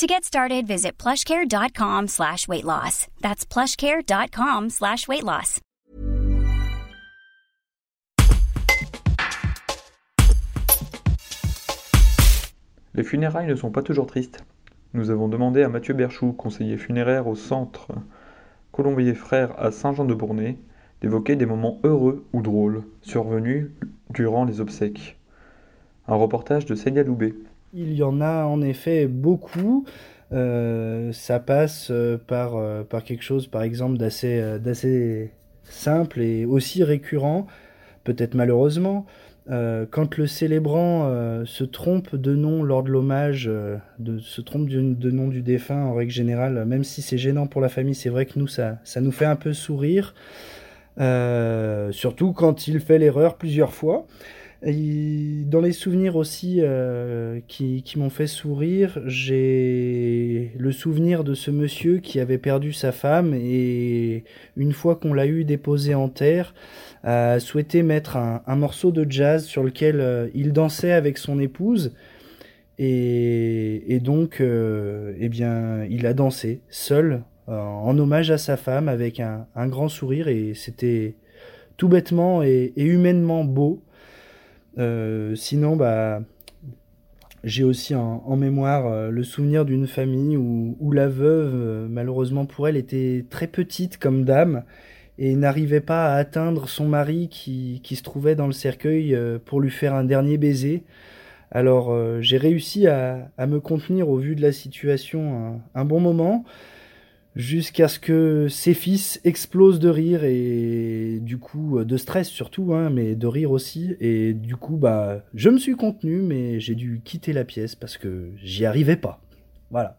To get started, visit plushcare.com slash weight loss. That's plushcare.com slash weight loss. Les funérailles ne sont pas toujours tristes. Nous avons demandé à Mathieu Berchou, conseiller funéraire au centre Colombier Frères à Saint-Jean-de-Bournay, d'évoquer des moments heureux ou drôles survenus durant les obsèques. Un reportage de Seigneur Loubet. Il y en a en effet beaucoup. Euh, ça passe euh, par, euh, par quelque chose, par exemple, d'assez, d'assez simple et aussi récurrent, peut-être malheureusement. quand le célébrant se trompe de nom lors de l'hommage, de, se trompe de, nom du défunt en règle générale, même si c'est gênant pour la famille, c'est vrai que nous, ça, ça nous fait un peu sourire. surtout quand il fait l'erreur plusieurs fois dans les souvenirs aussi euh, qui, m'ont fait sourire, j'ai le souvenir de ce monsieur qui avait perdu sa femme et une fois qu'on l'a eu déposé en terre, a souhaité mettre un, morceau de jazz sur lequel euh, il dansait avec son épouse. Et, donc, euh, eh bien, il a dansé seul en hommage à sa femme avec un, grand sourire et c'était tout bêtement et humainement beau. Euh, sinon, bah, j'ai aussi en, mémoire euh, le souvenir d'une famille où, la veuve, euh, malheureusement pour elle, était très petite comme dame et n'arrivait pas à atteindre son mari qui, qui, se trouvait dans le cercueil pour lui faire un dernier baiser. Alors j'ai réussi à, à, me contenir au vu de la situation un bon moment jusqu'à ce que ses fils explosent de rire et du coup euh, de stress surtout hein, mais de rire aussi. Et du coup bah je me suis contenu mais j'ai dû quitter la pièce parce que j'y arrivais pas. Voilà